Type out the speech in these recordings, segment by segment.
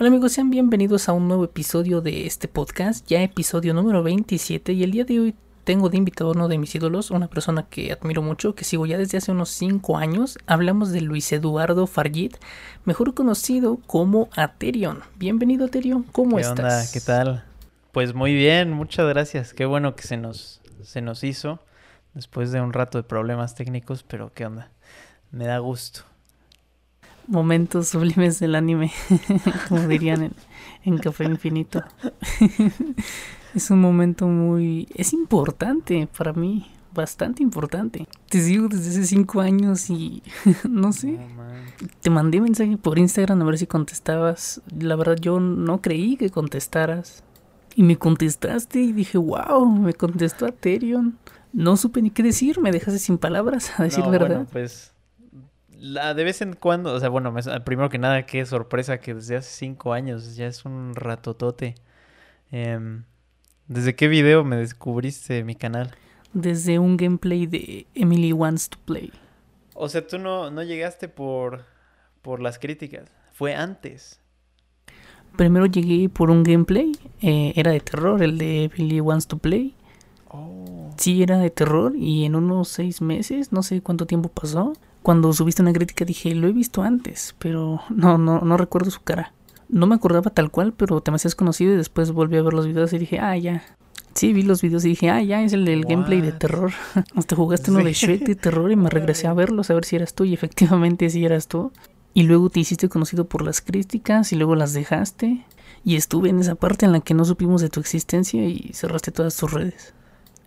Hola amigos, sean bienvenidos a un nuevo episodio de este podcast, ya episodio número 27 y el día de hoy tengo de invitado a uno de mis ídolos, una persona que admiro mucho, que sigo ya desde hace unos 5 años. Hablamos de Luis Eduardo Fargit, mejor conocido como Aterion. Bienvenido Aterion, ¿cómo ¿Qué estás? Onda? ¿Qué tal? Pues muy bien, muchas gracias. Qué bueno que se nos, se nos hizo después de un rato de problemas técnicos, pero qué onda. Me da gusto. Momentos sublimes del anime, como dirían en, en Café Infinito. es un momento muy... es importante para mí, bastante importante. Te sigo desde hace cinco años y no sé. Te mandé mensaje por Instagram a ver si contestabas. La verdad yo no creí que contestaras. Y me contestaste y dije, wow, me contestó Aterion. No supe ni qué decir, me dejaste sin palabras, a decir No, verdad. Bueno, pues la, de vez en cuando, o sea, bueno, me- primero que nada, qué sorpresa que desde hace cinco años, ya es un ratotote. Em, ¿Desde qué video me descubriste mi canal? Desde un gameplay de Emily Wants to Play. O sea, tú no, no llegaste por, por las críticas, fue antes. Primero llegué por un gameplay, eh, era de terror, el de Emily Wants to Play. Oh. Sí, era de terror y en unos seis meses, no sé cuánto tiempo pasó, cuando subiste una crítica dije, lo he visto antes, pero no, no, no recuerdo su cara. No me acordaba tal cual, pero te me hacías conocido y después volví a ver los videos y dije, ah, ya. Sí, vi los videos y dije, ah, ya, es el del gameplay de terror. Hasta jugaste uno de. Shrek de terror y me regresé a verlos a ver si eras tú y efectivamente sí eras tú. Y luego te hiciste conocido por las críticas y luego las dejaste. Y estuve en esa parte en la que no supimos de tu existencia y cerraste todas tus redes.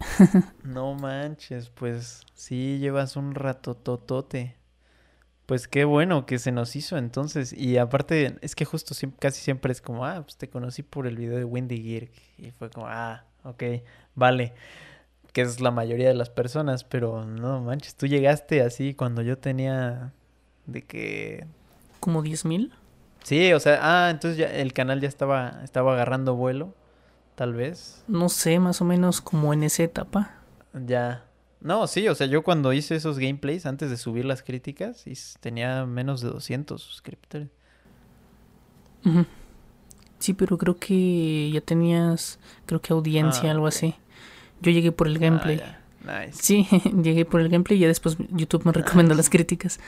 No manches, pues sí llevas un rato totote. Pues qué bueno que se nos hizo entonces. Y aparte, es que justo casi siempre es como, ah, pues te conocí por el video de Wendy Gear. Y fue como, ah, ok, vale. Que es la mayoría de las personas, pero no manches, tú llegaste así cuando yo tenía de que... Como 10 mil. Sí, o sea, ah, entonces ya el canal ya estaba, estaba agarrando vuelo, tal vez. No sé, más o menos como en esa etapa. Ya. No, sí, o sea, yo cuando hice esos gameplays antes de subir las críticas, tenía menos de 200 suscriptores. Sí, pero creo que ya tenías, creo que audiencia, Ah, algo así. Yo llegué por el gameplay. Ah, ya. Nice. Sí, llegué por el gameplay y ya después YouTube me recomendó las críticas.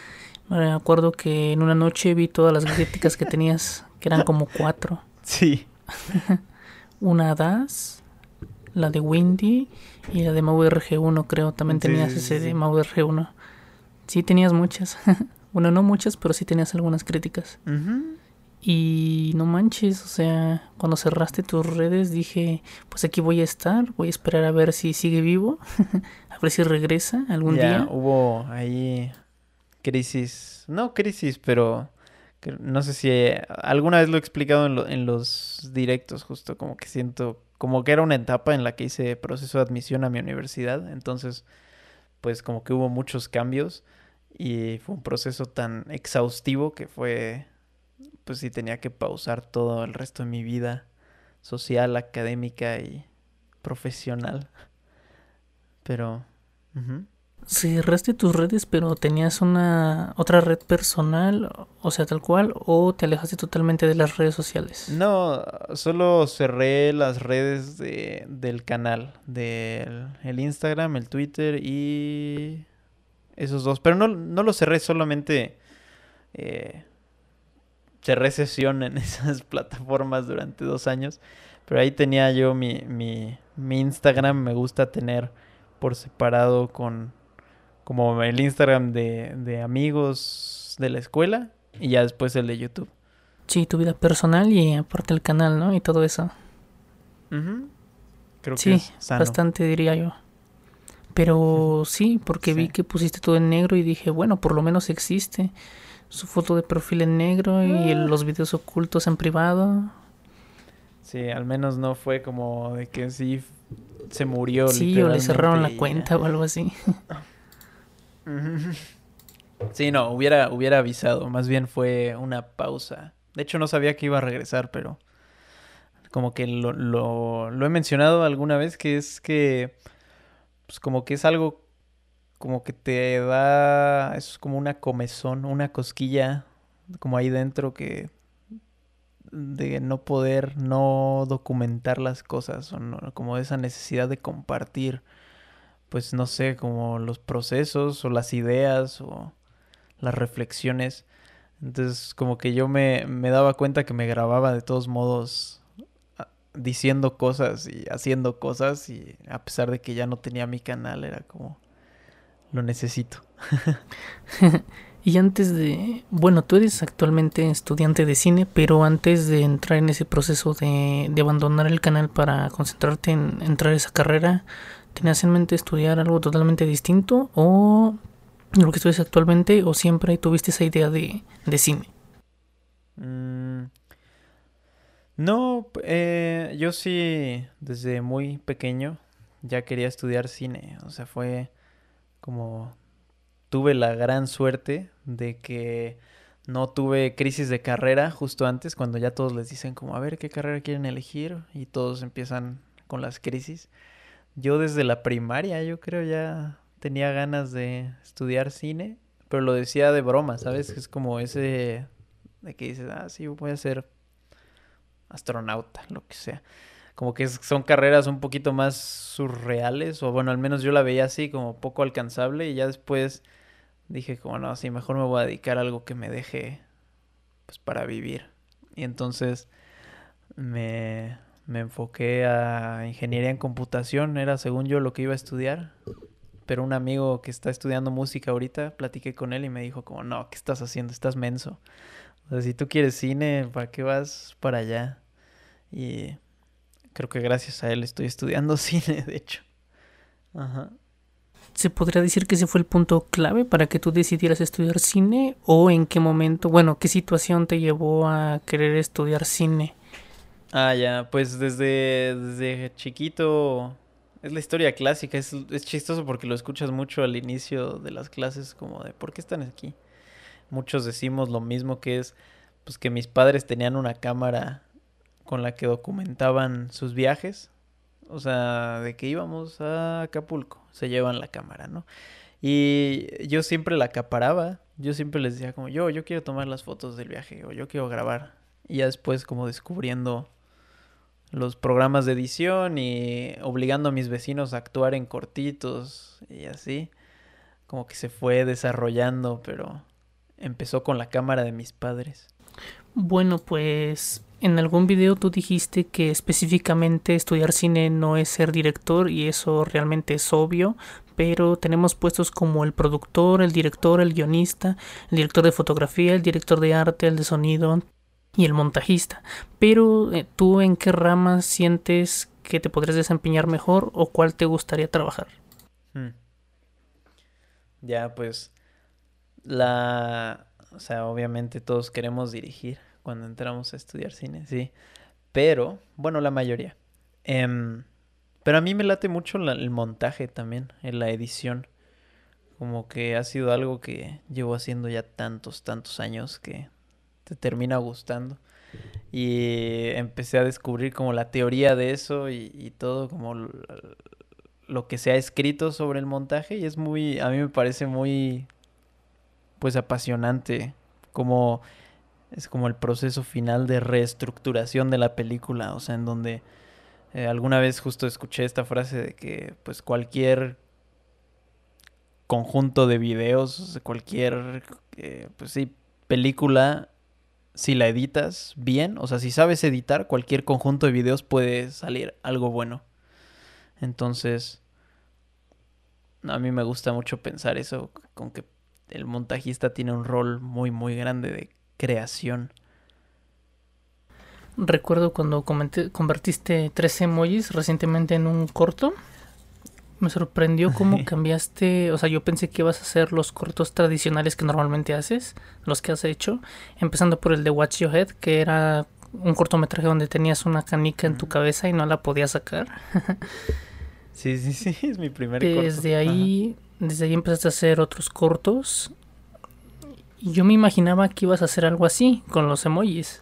Me acuerdo que en una noche vi todas las críticas que tenías, que eran como cuatro. Sí. Una DAS, la de Windy y la de MauRG1, creo. También Sí, tenías sí, ese sí, de sí. MauRG1. Sí, tenías muchas. bueno, no muchas, pero sí tenías algunas críticas. Y no manches, o sea, cuando cerraste tus redes dije, pues aquí voy a estar, voy a esperar a ver si sigue vivo, a ver si regresa algún Ya día. hubo ahí crisis, no crisis, pero no sé si eh, alguna vez lo he explicado en, lo- en los directos, justo como que siento, como que era una etapa en la que hice proceso de admisión a mi universidad, entonces pues como que hubo muchos cambios y fue un proceso tan exhaustivo que fue, pues sí tenía que pausar todo el resto de mi vida social, académica y profesional, pero... Cerraste tus redes, pero tenías una otra red personal, o sea, tal cual, o te alejaste totalmente de las redes sociales. No, solo cerré las redes de, del canal, del el Instagram, el Twitter y esos dos. Pero no, no lo cerré, solamente eh, cerré sesión en esas plataformas durante dos años. Pero ahí tenía yo mi, mi, mi Instagram, me gusta tener por separado con como el Instagram de, de amigos de la escuela y ya después el de YouTube. Sí, tu vida personal y aparte el canal, ¿no? Y todo eso. Creo Sí, que es sano. Bastante diría yo. Pero sí, porque vi que pusiste todo en negro y dije, bueno, por lo menos existe. Su foto de perfil en negro y el- Ah. los videos ocultos en privado. Sí, al menos no fue como de que sí se murió. Sí, o le cerraron la cuenta o algo así. Sí, no, hubiera, hubiera avisado. Más bien fue una pausa. De hecho, no sabía que iba a regresar, pero como que lo, lo, lo he mencionado alguna vez, que es que, pues como que es algo como que te da, es como una comezón, una cosquilla, como ahí dentro que de no poder no documentar las cosas o no, como esa necesidad de compartir pues no sé como los procesos o las ideas o las reflexiones entonces como que yo me, me daba cuenta que me grababa de todos modos diciendo cosas y haciendo cosas y a pesar de que ya no tenía mi canal era como lo necesito. y antes de, bueno, tú eres actualmente estudiante de cine, pero antes de entrar en ese proceso de, de abandonar el canal para concentrarte en entrar a esa carrera, ¿tenías en mente estudiar algo totalmente distinto o lo que estudias actualmente o siempre tuviste esa idea de, de cine? Mm, no, eh, yo sí, desde muy pequeño ya quería estudiar cine. O sea, fue como tuve la gran suerte de que no tuve crisis de carrera justo antes, cuando ya todos les dicen como, a ver, ¿qué carrera quieren elegir? Y todos empiezan con las crisis. Yo desde la primaria, yo creo ya tenía ganas de estudiar cine, pero lo decía de broma, ¿sabes? Es como ese de que dices, ah, sí, voy a ser astronauta, lo que sea. Como que son carreras un poquito más surreales, o bueno, al menos yo la veía así, como poco alcanzable, y ya después dije como, no, sí, mejor me voy a dedicar a algo que me deje, pues, para vivir. Y entonces me, me enfoqué a ingeniería en computación, era según yo lo que iba a estudiar. Pero un amigo que está estudiando música ahorita, platiqué con él y me dijo como, no, ¿qué estás haciendo? Estás menso. O sea, si tú quieres cine, ¿para qué vas para allá? Y creo que gracias a él estoy estudiando cine, de hecho. Ajá. ¿Se podría decir que ese fue el punto clave para que tú decidieras estudiar cine? ¿O en qué momento, bueno, qué situación te llevó a querer estudiar cine? Ah, ya, pues desde, desde chiquito es la historia clásica, es, es chistoso porque lo escuchas mucho al inicio de las clases como de ¿por qué están aquí? muchos decimos lo mismo que es pues que mis padres tenían una cámara con la que documentaban sus viajes. O sea, de que íbamos a Acapulco, se llevan la cámara, ¿no? Y yo siempre la acaparaba, yo siempre les decía como, yo, yo quiero tomar las fotos del viaje o yo quiero grabar. Y ya después como descubriendo los programas de edición y obligando a mis vecinos a actuar en cortitos y así, como que se fue desarrollando, pero empezó con la cámara de mis padres. Bueno, pues en algún video tú dijiste que específicamente estudiar cine no es ser director y eso realmente es obvio, pero tenemos puestos como el productor, el director, el guionista, el director de fotografía, el director de arte, el de sonido y el montajista. Pero eh, tú en qué rama sientes que te podrías desempeñar mejor o cuál te gustaría trabajar? Hmm. Ya, pues la, o sea, obviamente todos queremos dirigir cuando entramos a estudiar cine, sí. Pero, bueno, la mayoría. Em, pero a mí me late mucho el montaje también, en la edición. Como que ha sido algo que llevo haciendo ya tantos, tantos años que te termina gustando. Y empecé a descubrir como la teoría de eso y, todo, como lo que se ha escrito sobre el montaje. Y es muy, a mí me parece muy pues apasionante, como es como el proceso final de reestructuración de la película, o sea, en donde eh, alguna vez justo escuché esta frase de que pues cualquier conjunto de videos, cualquier eh, pues sí, película, si la editas bien, o sea, si sabes editar, cualquier conjunto de videos puede salir algo bueno. Entonces, a mí me gusta mucho pensar eso, con que el montajista tiene un rol muy, muy grande de creación. Recuerdo cuando convertiste tres emojis recientemente en un corto. Me sorprendió cómo cambiaste, o sea, yo pensé que ibas a hacer los cortos tradicionales que normalmente haces, los que has hecho, empezando por el de Watch Your Head, que era un cortometraje donde tenías una canica en tu cabeza y no la podías sacar. sí, sí, sí, es mi primer corto. Desde ahí desde ahí empezaste a hacer otros cortos. Y yo me imaginaba que ibas a hacer algo así con los emojis.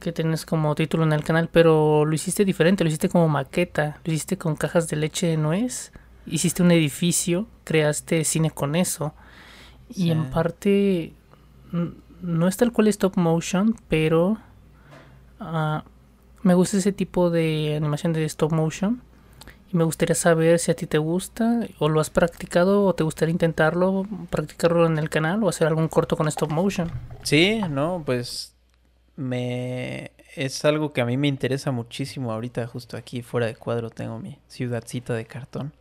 Que tienes como título en el canal, pero lo hiciste diferente, lo hiciste como maqueta, lo hiciste con cajas de leche de nuez, hiciste un edificio, creaste cine con eso. Y en parte no es tal cual stop motion, pero Ah, me gusta ese tipo de animación de stop motion. Y me gustaría saber si a ti te gusta o lo has practicado o te gustaría intentarlo, practicarlo en el canal o hacer algún corto con stop motion. Sí, no, pues me es algo que a mí me interesa muchísimo ahorita justo aquí fuera de cuadro tengo mi ciudadcita de cartón.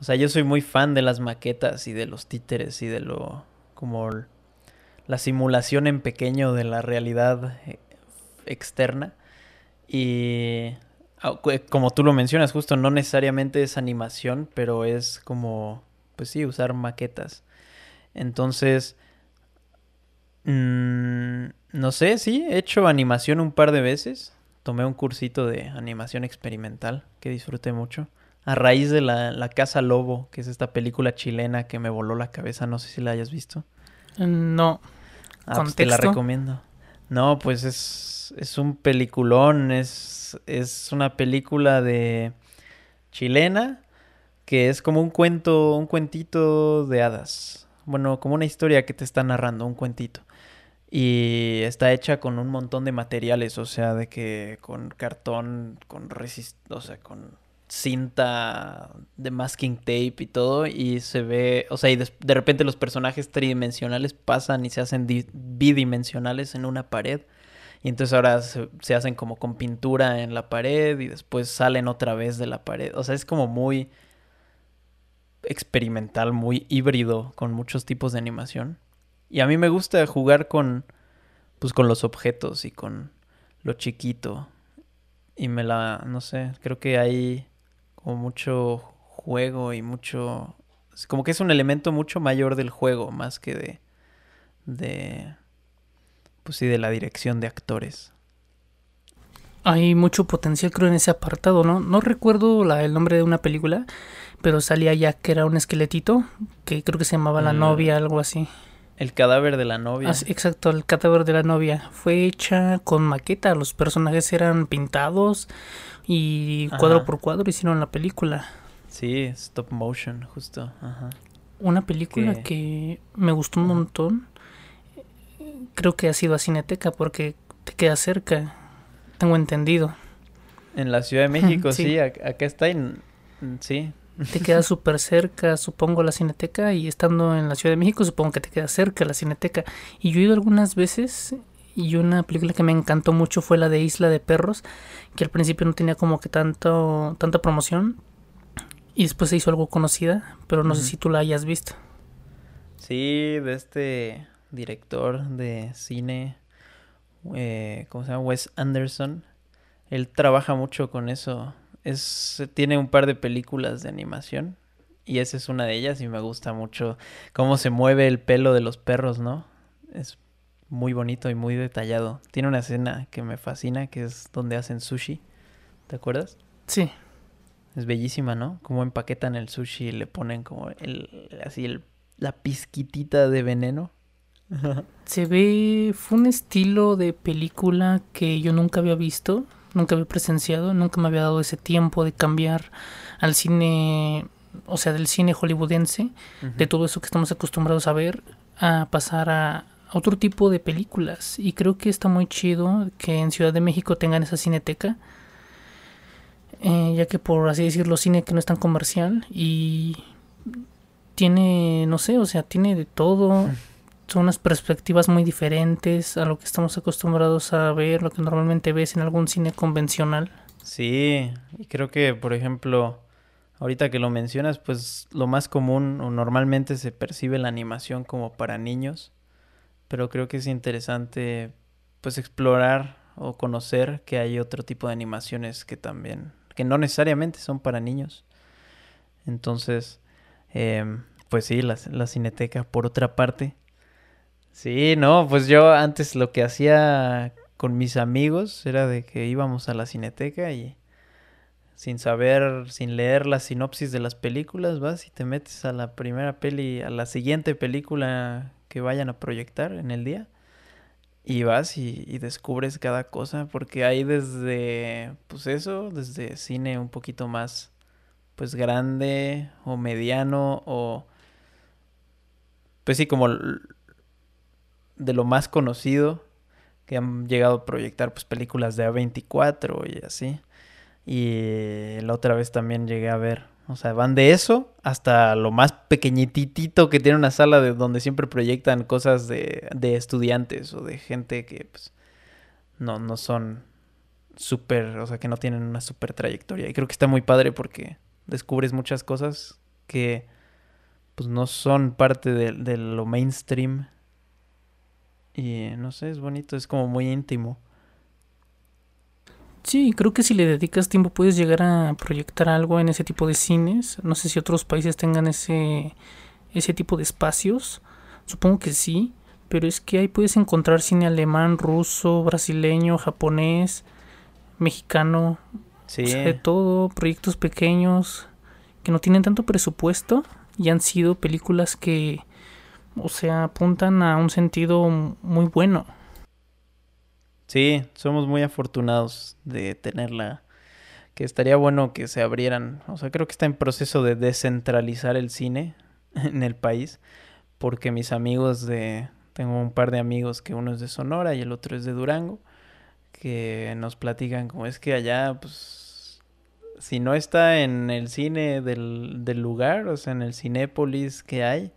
O sea, yo soy muy fan de las maquetas y de los títeres y de lo como la simulación en pequeño de la realidad eh, externa. Y como tú lo mencionas, justo no necesariamente es animación, pero es como, pues sí, usar maquetas. Entonces, mm, no sé, sí, he hecho animación un par de veces. Tomé un cursito de animación experimental que disfruté mucho. A raíz de la, la Casa Lobo, que es esta película chilena que me voló la cabeza, no sé si la hayas visto. No. Ah, pues te la recomiendo. No, pues es, es un peliculón, es, es una película de chilena que es como un cuento, un cuentito de hadas. Bueno, como una historia que te está narrando, un cuentito. Y está hecha con un montón de materiales, o sea, de que con cartón, con resist, o sea, con cinta de masking tape y todo y se ve, o sea, y de, repente los personajes tridimensionales pasan y se hacen bidimensionales en una pared y entonces ahora se, se, hacen como con pintura en la pared y después salen otra vez de la pared, o sea, es como muy experimental, muy híbrido con muchos tipos de animación y a mí me gusta jugar con pues con los objetos y con lo chiquito y me la, no sé, creo que hay como mucho juego y mucho... Como que es un elemento mucho mayor del juego, más que de... de pues sí, de la dirección de actores. Hay mucho potencial creo en ese apartado, ¿no? No recuerdo la, el nombre de una película, pero salía ya que era un esqueletito, que creo que se llamaba La novia, algo así. El cadáver de la novia. Ah, exacto, el cadáver de la novia. Fue hecha con maqueta, los personajes eran pintados, y cuadro por cuadro hicieron la película. Sí, stop motion, justo. Una película que me gustó un montón. Creo que ha sido a Cineteca porque te queda cerca. Tengo entendido. En la Ciudad de México, sí. acá está. En... Sí. Te queda súper cerca, supongo, la Cineteca. Y estando en la Ciudad de México, supongo que te queda cerca la Cineteca. Y yo he ido algunas veces y una película que me encantó mucho fue la de Isla de Perros, que al principio no tenía como que tanto, tanta promoción y después se hizo algo conocida, pero no sé si tú la hayas visto. Sí, de este director de cine, eh, ¿cómo se llama? Wes Anderson. Él trabaja mucho con eso. Es, tiene un par de películas de animación y esa es una de ellas y me gusta mucho cómo se mueve el pelo de los perros, ¿no? Es muy bonito y muy detallado. Tiene una escena que me fascina, que es donde hacen sushi. ¿Te acuerdas? Sí. Es bellísima, ¿no? Como empaquetan el sushi y le ponen como el, así el, la pizquitita de veneno. Se ve, fue un estilo de película que yo nunca había visto, nunca había presenciado, nunca me había dado ese tiempo de cambiar al cine, o sea, del cine hollywoodense, de todo eso que estamos acostumbrados a ver, a pasar a, otro tipo de películas. Y creo que está muy chido que en Ciudad de México tengan esa cineteca. Eh, ya que por así decirlo, cine que no es tan comercial. Y tiene, no sé, o sea, tiene de todo. Son unas perspectivas muy diferentes a lo que estamos acostumbrados a ver, lo que normalmente ves en algún cine convencional. Sí, y creo que, por ejemplo, ahorita que lo mencionas, pues lo más común o normalmente se percibe la animación como para niños pero creo que es interesante pues explorar o conocer que hay otro tipo de animaciones que también, que no necesariamente son para niños. Entonces, em, pues sí, la, la cineteca por otra parte. Sí, no, pues yo antes lo que hacía con mis amigos era de que íbamos a la cineteca y sin saber, sin leer la sinopsis de las películas, vas y te metes a la primera peli, a la siguiente película que vayan a proyectar en el día. Y vas y, descubres cada cosa, porque hay desde, pues eso, desde cine un poquito más, pues grande o mediano o, pues sí, como de lo más conocido, que han llegado a proyectar pues películas de A24 y así. Y la otra vez también llegué a ver, o sea, van de eso hasta lo más pequeñitito que tiene una sala de donde siempre proyectan cosas de, de estudiantes o de gente que pues no, no son súper, o sea, que no tienen una súper trayectoria. Y creo que está muy padre porque descubres muchas cosas que pues no son parte de, de lo mainstream. Y no sé, es bonito, es como muy íntimo. Sí, creo que si le dedicas tiempo puedes llegar a proyectar algo en ese tipo de cines. No sé si otros países tengan ese, ese tipo de espacios. Supongo que sí, pero es que ahí puedes encontrar cine alemán, ruso, brasileño, japonés, mexicano, Sí. de todo, proyectos pequeños que no tienen tanto presupuesto y han sido películas que, o sea, apuntan a un sentido muy bueno. Sí, somos muy afortunados de tenerla. Que estaría bueno que se abrieran. O sea, creo que está en proceso de descentralizar el cine en el país. Porque mis amigos de... Tengo un par de amigos que uno es de Sonora y el otro es de Durango. Que nos platican como es que allá, pues... Si no está en el cine del, del lugar, o sea, en el Cinépolis que hay,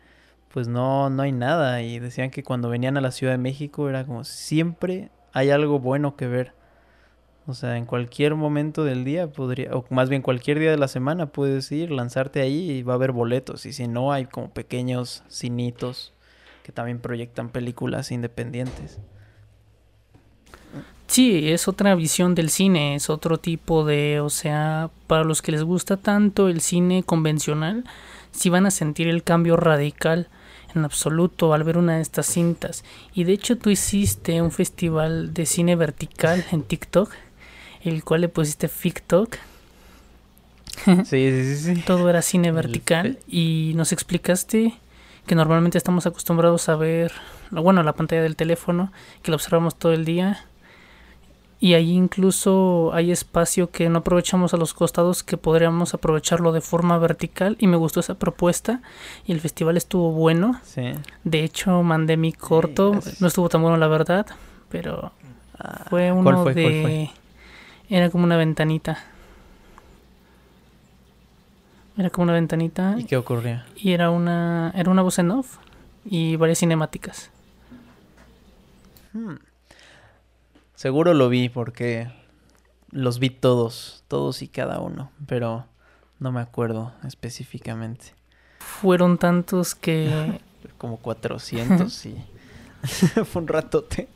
pues no, no hay nada. Y decían que cuando venían a la Ciudad de México era como siempre hay algo bueno que ver. O sea, en cualquier momento del día podría, o más bien cualquier día de la semana puedes ir, lanzarte ahí y va a haber boletos. Y si no, hay como pequeños cinitos que también proyectan películas independientes. Sí, es otra visión del cine, es otro tipo de, o sea, para los que les gusta tanto el cine convencional, sí van a sentir el cambio radical en absoluto al ver una de estas cintas. Y de hecho tú hiciste un festival de cine vertical en TikTok, el cual le pusiste TikTok. Sí, sí, sí, sí. Todo era cine vertical y nos explicaste que normalmente estamos acostumbrados a ver, bueno, la pantalla del teléfono, que la observamos todo el día. Y ahí incluso hay espacio que no aprovechamos a los costados que podríamos aprovecharlo de forma vertical y me gustó esa propuesta y el festival estuvo bueno. Sí. De hecho mandé mi corto, no estuvo tan bueno la verdad, pero Ah, fue ¿cuál uno fue? de... Era como una ventanita. Era como una ventanita ¿Y qué ocurría? y era una era una voz en off y varias cinemáticas. Hmm. Seguro lo vi porque los vi todos, todos y cada uno, pero no me acuerdo específicamente. Fueron tantos que Como 400 y fue un ratote.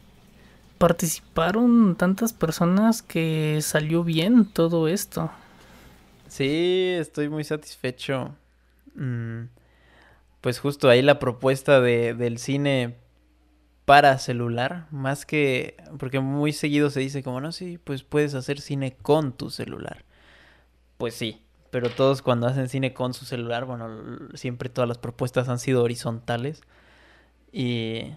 participaron tantas personas que salió bien todo esto. Sí, estoy muy satisfecho. Mm, Pues justo ahí la propuesta de, del cine para celular, más que, porque muy seguido se dice como, no, sí, pues puedes hacer cine con tu celular. Pues sí, pero todos cuando hacen cine con su celular, bueno, siempre todas las propuestas han sido horizontales. Y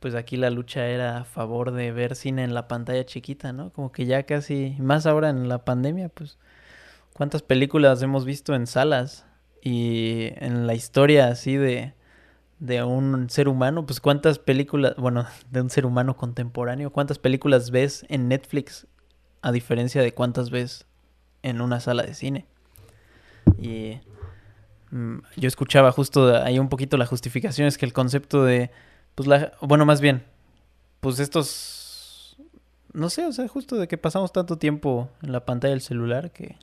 pues aquí la lucha era a favor de ver cine en la pantalla chiquita, ¿no? Como que ya casi, más ahora en la pandemia, pues, ¿cuántas películas hemos visto en salas? Y en la historia así de, de un ser humano, pues cuántas películas, bueno, de un ser humano contemporáneo, cuántas películas ves en Netflix a diferencia de cuántas ves en una sala de cine. Y mm, yo escuchaba justo ahí un poquito la justificación, es que el concepto de, pues la, bueno, más bien, pues estos, no sé, o sea, justo de que pasamos tanto tiempo en la pantalla del celular que,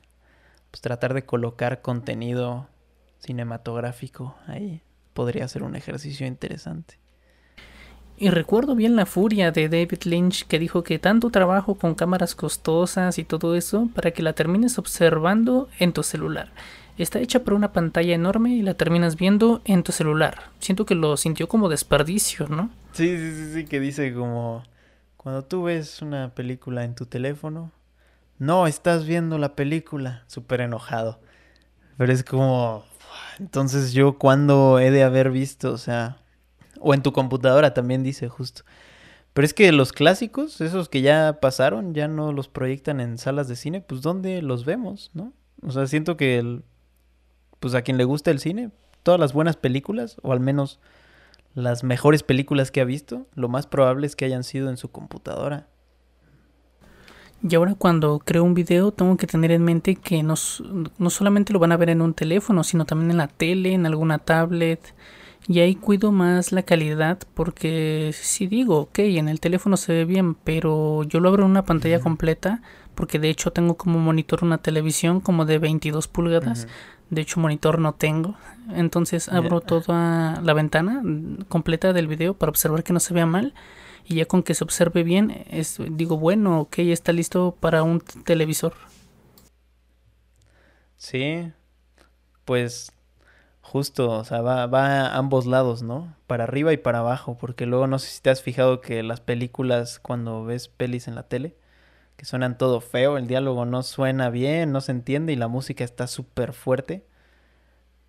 pues tratar de colocar contenido cinematográfico ahí podría ser un ejercicio interesante. Y recuerdo bien la furia de David Lynch que dijo que tanto trabajo con cámaras costosas y todo eso para que la termines observando en tu celular. Está hecha por una pantalla enorme y la terminas viendo en tu celular. Siento que lo sintió como desperdicio, ¿no? Sí, sí, sí, sí, que dice como cuando tú ves una película en tu teléfono, no estás viendo la película, súper enojado. Pero es como, entonces yo cuando he de haber visto, o sea, o en tu computadora también dice justo. Pero es que los clásicos, esos que ya pasaron, ya no los proyectan en salas de cine, pues ¿dónde los vemos, no? O sea, siento que el, pues a quien le gusta el cine, todas las buenas películas, o al menos las mejores películas que ha visto, lo más probable es que hayan sido en su computadora. Y ahora cuando creo un video tengo que tener en mente que no, no solamente lo van a ver en un teléfono, sino también en la tele, en alguna tablet. Y ahí cuido más la calidad porque si digo, ok, en el teléfono se ve bien, pero yo lo abro en una pantalla completa porque de hecho tengo como monitor una televisión como de 22 pulgadas. De hecho monitor no tengo. Entonces abro toda la ventana completa del video para observar que no se vea mal y ya con que se observe bien, es, digo, bueno, ok, está listo para un televisor. Sí, pues justo, o sea, va, va a ambos lados, ¿no? Para arriba y para abajo, porque luego no sé si te has fijado que las películas, cuando ves pelis en la tele, que suenan todo feo, el diálogo no suena bien, no se entiende y la música está súper fuerte,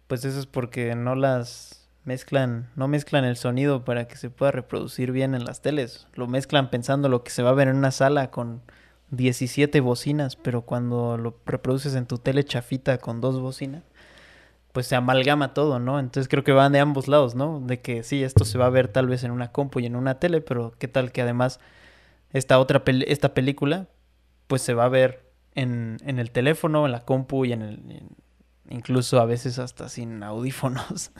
pues eso es porque no las mezclan, no mezclan el sonido para que se pueda reproducir bien en las teles. Lo mezclan pensando lo que se va a ver en una sala con 17 bocinas, pero cuando lo reproduces en tu tele chafita con dos bocinas, pues se amalgama todo, ¿no? Entonces creo que van de ambos lados, ¿no? De que sí, esto se va a ver tal vez en una compu y en una tele, pero qué tal que además esta otra esta película pues se va a ver en, en el teléfono, en la compu y en el, incluso a veces hasta sin audífonos.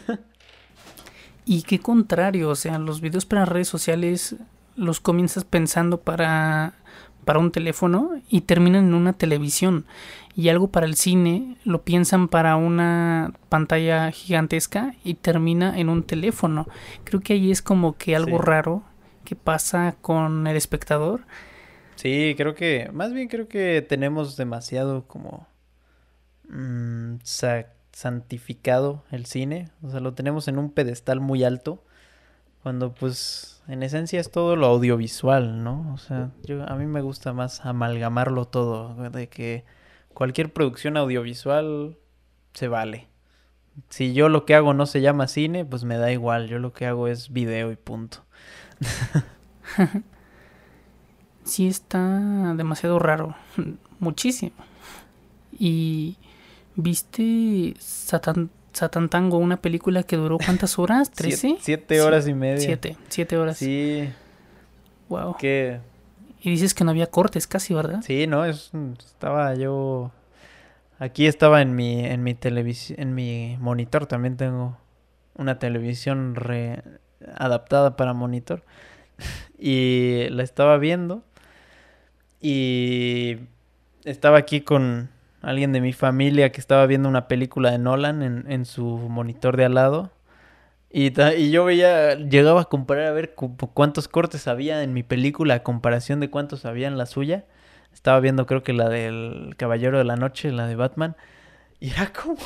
y qué contrario, o sea, los videos para redes sociales los comienzas pensando para, para un teléfono y terminan en una televisión. Y algo para el cine lo piensan para una pantalla gigantesca y termina en un teléfono. Creo que ahí es como que algo raro que pasa con el espectador. Sí, creo que, más bien creo que tenemos demasiado como mmm, santificado el cine. O sea, lo tenemos en un pedestal muy alto. Cuando pues en esencia es todo lo audiovisual, ¿no? O sea, yo, a mí me gusta más amalgamarlo todo. De que cualquier producción audiovisual se vale. Si yo lo que hago no se llama cine, pues me da igual. Yo lo que hago es video y punto. sí está demasiado raro. Muchísimo. Y ¿Viste Satan, Tango, una película que duró cuántas horas? ¿Trece? Siete, horas y media. Siete, siete horas. Sí. Wow. ¿Qué? Y dices que no había cortes casi, ¿verdad? Sí, no, es, estaba yo... Aquí estaba en mi, en mi televisión, en mi monitor, también tengo una televisión re adaptada para monitor. y la estaba viendo. Y estaba aquí con, alguien de mi familia que estaba viendo una película de Nolan en, en su monitor de al lado. Y, y, yo veía, llegaba a comparar a ver cuántos cortes había en mi película a comparación de cuántos había en la suya. Estaba viendo creo que la del Caballero de la Noche, la de Batman. Y era como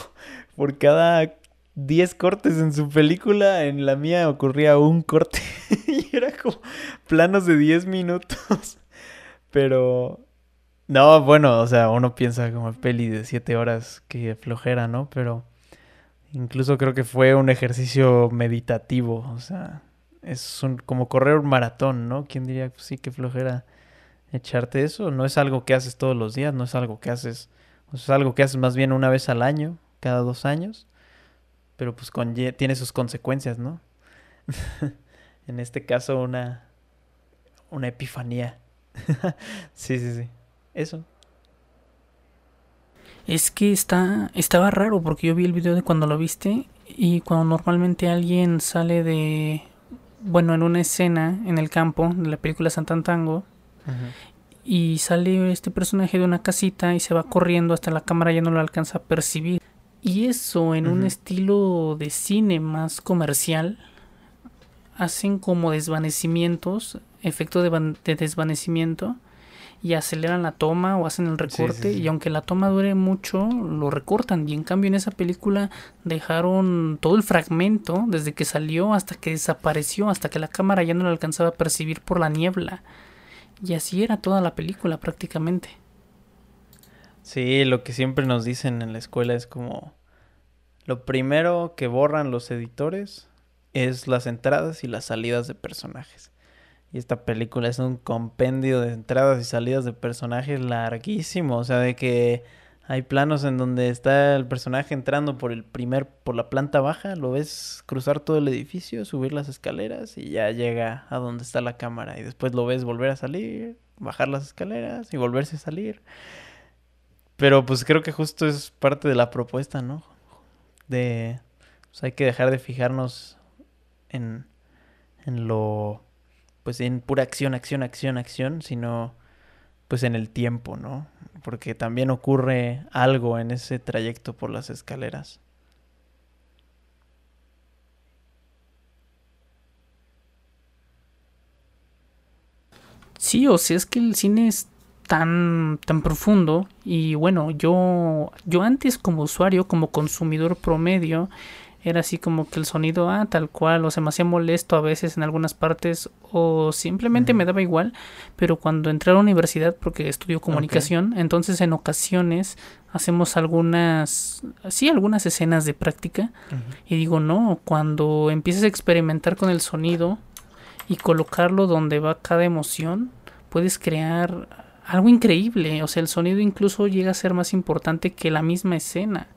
por cada 10 cortes en su película, en la mía ocurría un corte. y era como planos de 10 minutos. Pero no, bueno, o sea, uno piensa como peli de siete horas, que flojera, ¿no? Pero incluso creo que fue un ejercicio meditativo, o sea, es un, como correr un maratón, ¿no? ¿Quién diría, pues sí, que flojera echarte eso? No es algo que haces todos los días, no es algo que haces, es algo que haces más bien una vez al año, cada dos años, pero pues tiene sus consecuencias, ¿no? en este caso, una, una epifanía. sí, sí, sí. Eso. Es que está estaba raro porque yo vi el video de cuando lo viste y cuando normalmente alguien sale de bueno, en una escena en el campo de la película Santantango y sale este personaje de una casita y se va corriendo hasta la cámara ya no lo alcanza a percibir. Y eso en un estilo de cine más comercial hacen como desvanecimientos, efecto de desvanecimiento y aceleran la toma o hacen el recorte y aunque la toma dure mucho lo recortan. Y en cambio en esa película dejaron todo el fragmento desde que salió hasta que desapareció hasta que la cámara ya no lo alcanzaba a percibir por la niebla. Y así era toda la película prácticamente. Sí lo que siempre nos dicen en la escuela es como lo primero que borran los editores es las entradas y las salidas de personajes y esta película es un compendio de entradas y salidas de personajes larguísimo. O sea, de que Hay planos en donde está el personaje entrando por el primer, por la planta baja, lo ves cruzar todo el edificio, subir las escaleras y ya llega a donde está la cámara. Y después lo ves volver a salir, bajar las escaleras y volverse a salir. Pero pues creo que justo es parte de la propuesta, ¿no? De pues hay que dejar de fijarnos en, en lo pues en pura acción, acción, acción, acción, sino pues en el tiempo, ¿no? Porque también ocurre algo en ese trayecto por las escaleras. Sí, o sea, es que el cine es tan, tan profundo y bueno, yo, yo antes como usuario, como consumidor promedio, era así como que el sonido, ah, tal cual, o se me hacía molesto a veces en algunas partes, o simplemente me daba igual, pero cuando entré a la universidad, porque estudio comunicación, entonces en ocasiones hacemos algunas, sí, algunas escenas de práctica, y digo, no, cuando empiezas a experimentar con el sonido y colocarlo donde va cada emoción, puedes crear algo increíble, o sea, el sonido incluso llega a ser más importante que la misma escena.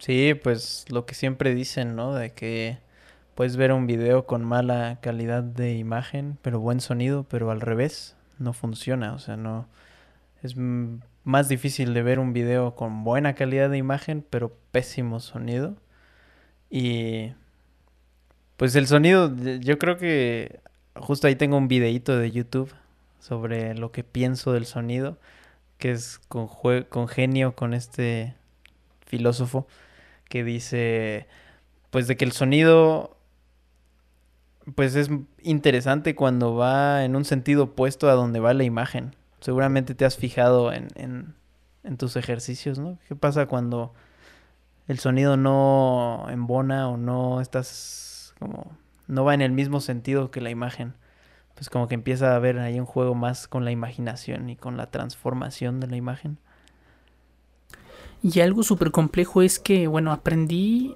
Sí, pues lo que siempre dicen, ¿no? De que puedes ver un video con mala calidad de imagen, pero buen sonido, pero al revés, no funciona. O sea, no. Es más difícil de ver un video con buena calidad de imagen, pero pésimo sonido. Y. Pues el sonido, yo creo que justo ahí tengo un videíto de YouTube sobre lo que pienso del sonido, que es con, con genio con este filósofo que dice, pues de que el sonido, pues es interesante cuando va en un sentido opuesto a donde va la imagen. Seguramente te has fijado en, en, en tus ejercicios, ¿no? ¿Qué pasa cuando el sonido no embona o no estás como no va en el mismo sentido que la imagen? Pues como que empieza a haber ahí un juego más con la imaginación y con la transformación de la imagen. Y algo súper complejo es que, bueno, aprendí,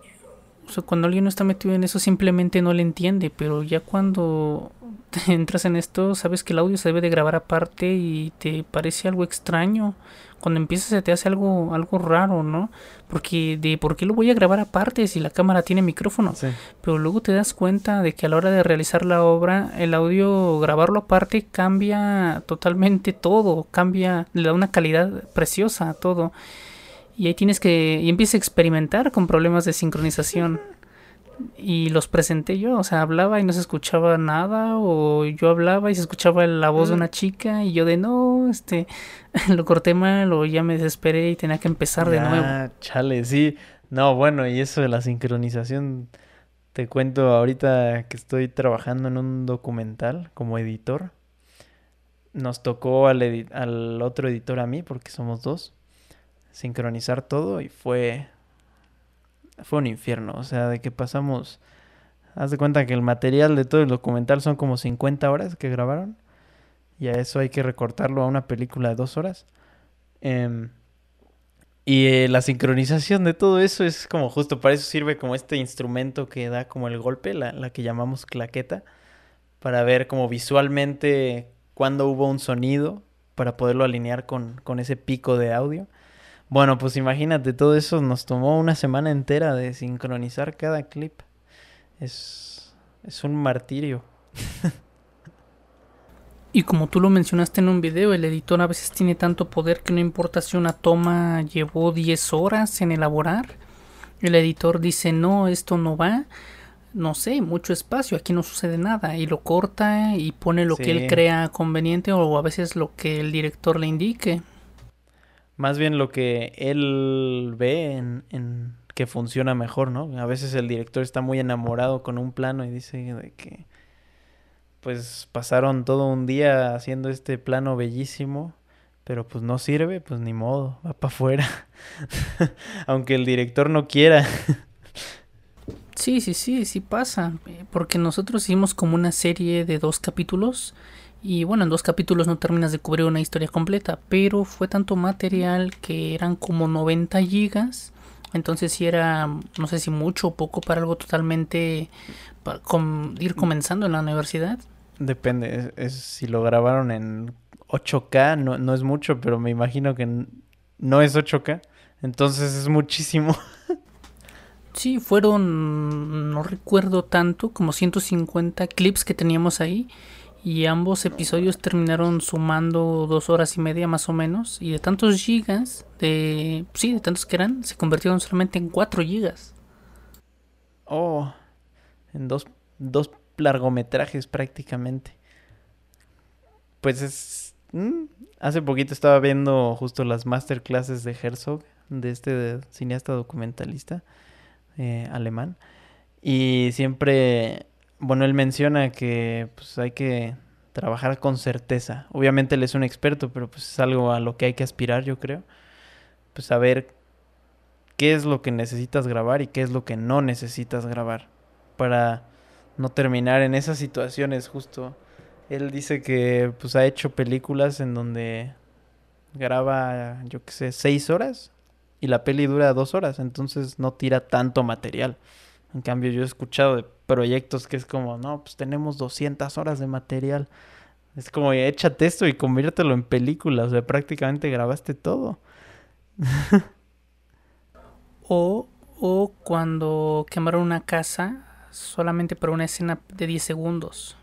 o sea, cuando alguien no está metido en eso simplemente no le entiende, pero ya cuando te entras en esto, sabes que el audio se debe de grabar aparte y te parece algo extraño. Cuando empiezas se te hace algo, algo raro, ¿no? Porque de por qué lo voy a grabar aparte si la cámara tiene micrófono. Pero luego te das cuenta de que a la hora de realizar la obra, el audio, grabarlo aparte, cambia totalmente todo, cambia, le da una calidad preciosa a todo. Y ahí tienes que. Y empiezas a experimentar con problemas de sincronización. Y los presenté yo, o sea, hablaba y no se escuchaba nada, o yo hablaba y se escuchaba la voz de una chica, y yo de no, este, lo corté mal, o ya me desesperé y tenía que empezar de nuevo. Chale, sí. No, bueno, y eso de la sincronización, te cuento ahorita que estoy trabajando en un documental como editor. Nos tocó al, al otro editor a mí, porque somos dos sincronizar todo y fue fue un infierno, o sea, de que pasamos haz de cuenta que el material de todo el documental son como 50 horas que grabaron y a eso hay que recortarlo a una película de dos horas. Em, y eh, la sincronización de todo eso es como justo para eso sirve como este instrumento que da como el golpe, la, la que llamamos claqueta, para ver como visualmente cuándo hubo un sonido, para poderlo alinear con, con ese pico de audio. Bueno, pues imagínate, todo eso nos tomó una semana entera de sincronizar cada clip. Es, es un martirio. y como tú lo mencionaste en un video, el editor a veces tiene tanto poder que no importa si una toma llevó 10 horas en elaborar. El editor dice, no, esto no va. No sé, mucho espacio, aquí no sucede nada. Y lo corta y pone lo que él crea conveniente o a veces lo que el director le indique más bien lo que él ve en, que funciona mejor, ¿no? A veces el director está muy enamorado con un plano y dice de que pues pasaron todo un día haciendo este plano bellísimo, pero pues no sirve, pues ni modo, va para afuera. Aunque el director no quiera. sí, sí, sí, sí pasa, porque nosotros hicimos como una serie de dos capítulos y bueno, en dos capítulos no terminas de cubrir una historia completa, pero fue tanto material que eran como 90 gigas. Entonces si era, no sé si mucho o poco para algo totalmente para ir comenzando en la universidad. Depende, es, si lo grabaron en 8K no, no es mucho, pero me imagino que no es 8K. Entonces es muchísimo. Sí, fueron, no recuerdo tanto, como 150 clips que teníamos ahí. Y ambos episodios terminaron sumando dos horas y media más o menos. Y de tantos gigas, de sí, de tantos que eran, se convirtieron solamente en 4 gigas. Oh, en dos, dos largometrajes prácticamente. Pues es... Mm, hace poquito estaba viendo justo las masterclasses de Herzog, de este cineasta documentalista eh, alemán. Y siempre bueno, él menciona que pues hay que trabajar con certeza. Obviamente él es un experto, pero pues es algo a lo que hay que aspirar, yo creo. Pues saber qué es lo que necesitas grabar y qué es lo que no necesitas grabar para no terminar en esas situaciones justo. Él dice que pues ha hecho películas en donde graba, yo qué sé, seis horas y la peli dura dos horas, entonces no tira tanto material. En cambio, yo he escuchado de proyectos que es como, no, pues tenemos 200 horas de material. Es como, échate esto y conviértelo en película. O sea, prácticamente grabaste todo. o, o cuando quemaron una casa solamente para una escena de 10 segundos.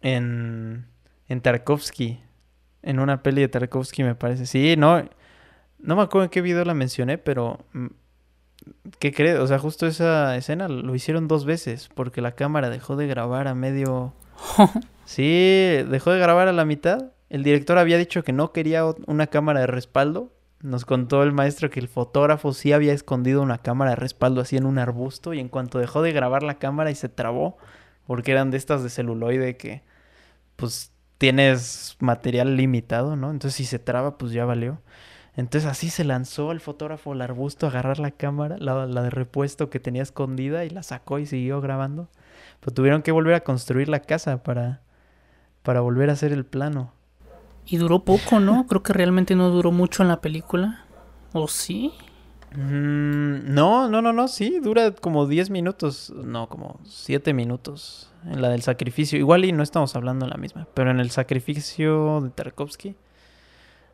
En, en Tarkovsky. En una peli de Tarkovsky, me parece. Sí, no. No me acuerdo en qué video la mencioné, pero ¿Qué crees? O sea, justo esa escena lo hicieron dos veces porque la cámara dejó de grabar a medio... sí, dejó de grabar a la mitad. El director había dicho que no quería una cámara de respaldo. Nos contó el maestro que el fotógrafo sí había escondido una cámara de respaldo así en un arbusto y en cuanto dejó de grabar la cámara y se trabó, porque eran de estas de celuloide que pues tienes material limitado, ¿no? Entonces si se traba pues ya valió. Entonces así se lanzó el fotógrafo al arbusto a agarrar la cámara, la, de repuesto que tenía escondida y la sacó y siguió grabando. Pero tuvieron que volver a construir la casa para, para volver a hacer el plano. Y duró poco, ¿no? Creo que realmente no duró mucho en la película. ¿O sí? Mm, no, no, no, no, sí, dura como 10 minutos, no, como 7 minutos en la del sacrificio. Igual y no estamos hablando en la misma, pero en el sacrificio de Tarkovsky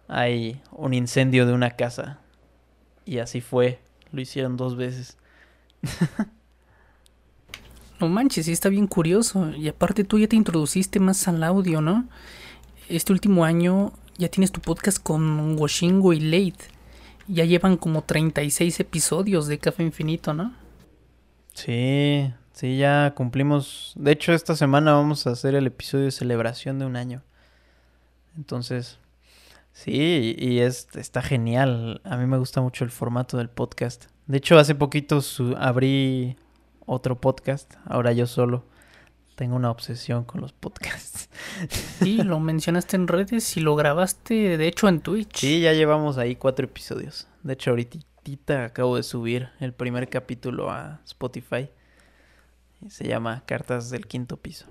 hay un incendio de una casa. Y así fue. Lo hicieron dos veces. no manches, sí está bien curioso. Y aparte tú ya te introduciste más al audio, ¿no? Este último año ya tienes tu podcast con Washingo y Late. Ya llevan como 36 episodios de Café Infinito, ¿no? Sí, sí, ya cumplimos. De hecho, esta semana vamos a hacer el episodio de celebración de un año. Entonces, Sí, y es, está genial. A mí me gusta mucho el formato del podcast. De hecho, hace poquito abrí otro podcast, ahora yo solo. Tengo una obsesión con los podcasts. Sí, lo mencionaste en redes y lo grabaste, de hecho, en Twitch. Sí, ya llevamos ahí cuatro episodios. De hecho, ahorita acabo de subir el primer capítulo a Spotify. Se llama Cartas del Quinto Piso.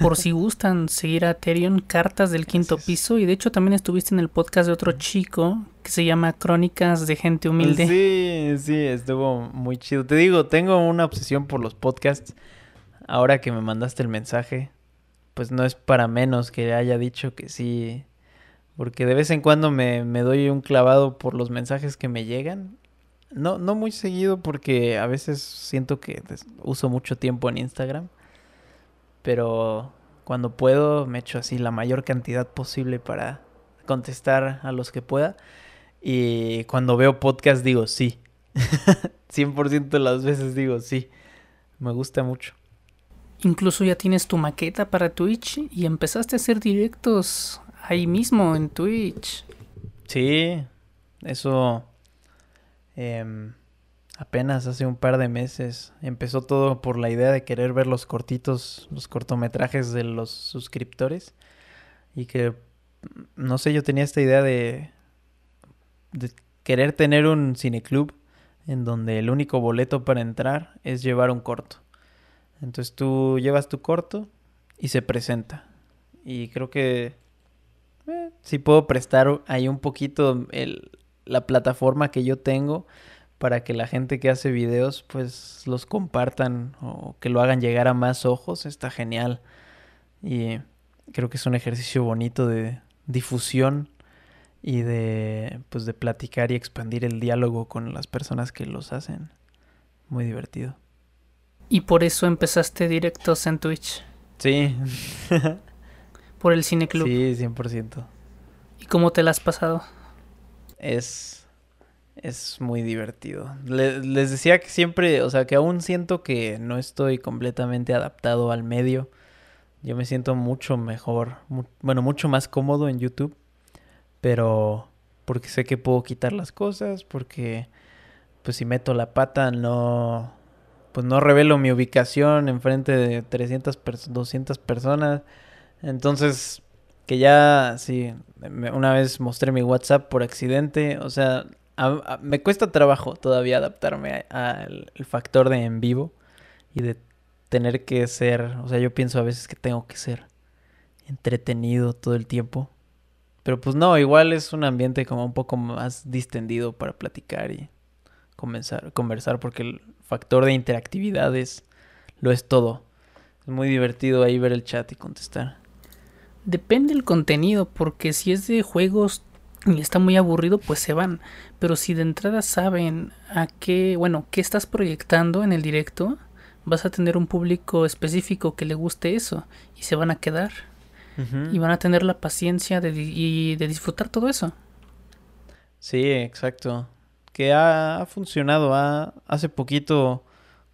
Por si gustan seguir a Terion, Cartas del Quinto Piso. Y de hecho también estuviste en el podcast de otro chico que se llama Crónicas de Gente Humilde. Sí, sí, estuvo muy chido. Te digo, tengo una obsesión por los podcasts. Ahora que me mandaste el mensaje, pues no es para menos que haya dicho que sí. Porque de vez en cuando me, me doy un clavado por los mensajes que me llegan. No, no muy seguido porque a veces siento que uso mucho tiempo en Instagram pero cuando puedo me echo así la mayor cantidad posible para contestar a los que pueda. Y cuando veo podcast digo sí. 100% de las veces digo sí. Me gusta mucho. Incluso ya tienes tu maqueta para Twitch y empezaste a hacer directos ahí mismo en Twitch. Sí, eso... Eh, apenas hace un par de meses. Empezó todo por la idea de querer ver los cortitos, los cortometrajes de los suscriptores. Y que, no sé, yo tenía esta idea de, querer tener un cineclub en donde el único boleto para entrar es llevar un corto. Entonces tú llevas tu corto y se presenta. Y creo que eh, si puedo prestar ahí un poquito el, la plataforma que yo tengo para que la gente que hace videos pues los compartan o que lo hagan llegar a más ojos, está genial. Y creo que es un ejercicio bonito de difusión y de pues de platicar y expandir el diálogo con las personas que los hacen. Muy divertido. Y por eso empezaste directos en Twitch. Sí. por el cine club. Sí, 100%. ¿Y cómo te la has pasado? Es es muy divertido. les decía que siempre, o sea, que aún siento que no estoy completamente adaptado al medio. Yo me siento mucho mejor, bueno, mucho más cómodo en YouTube, pero porque sé que puedo quitar las cosas, porque pues si meto la pata no pues no revelo mi ubicación enfrente de 300 200 personas. Entonces, que ya sí, una vez mostré mi WhatsApp por accidente, o sea, me cuesta trabajo todavía adaptarme al factor de en vivo y de tener que ser, o sea, yo pienso a veces que tengo que ser entretenido todo el tiempo. Pero pues no, igual es un ambiente como un poco más distendido para platicar y comenzar, conversar porque el factor de interactividad es, lo es todo. Es muy divertido ahí ver el chat y contestar. Depende el contenido, porque si es de juegos y está muy aburrido, pues se van. Pero si de entrada saben a qué, bueno, qué estás proyectando en el directo, vas a tener un público específico que le guste eso y se van a quedar. Y van a tener la paciencia de, y de disfrutar todo eso. Sí, exacto. Que ha, funcionado. hace poquito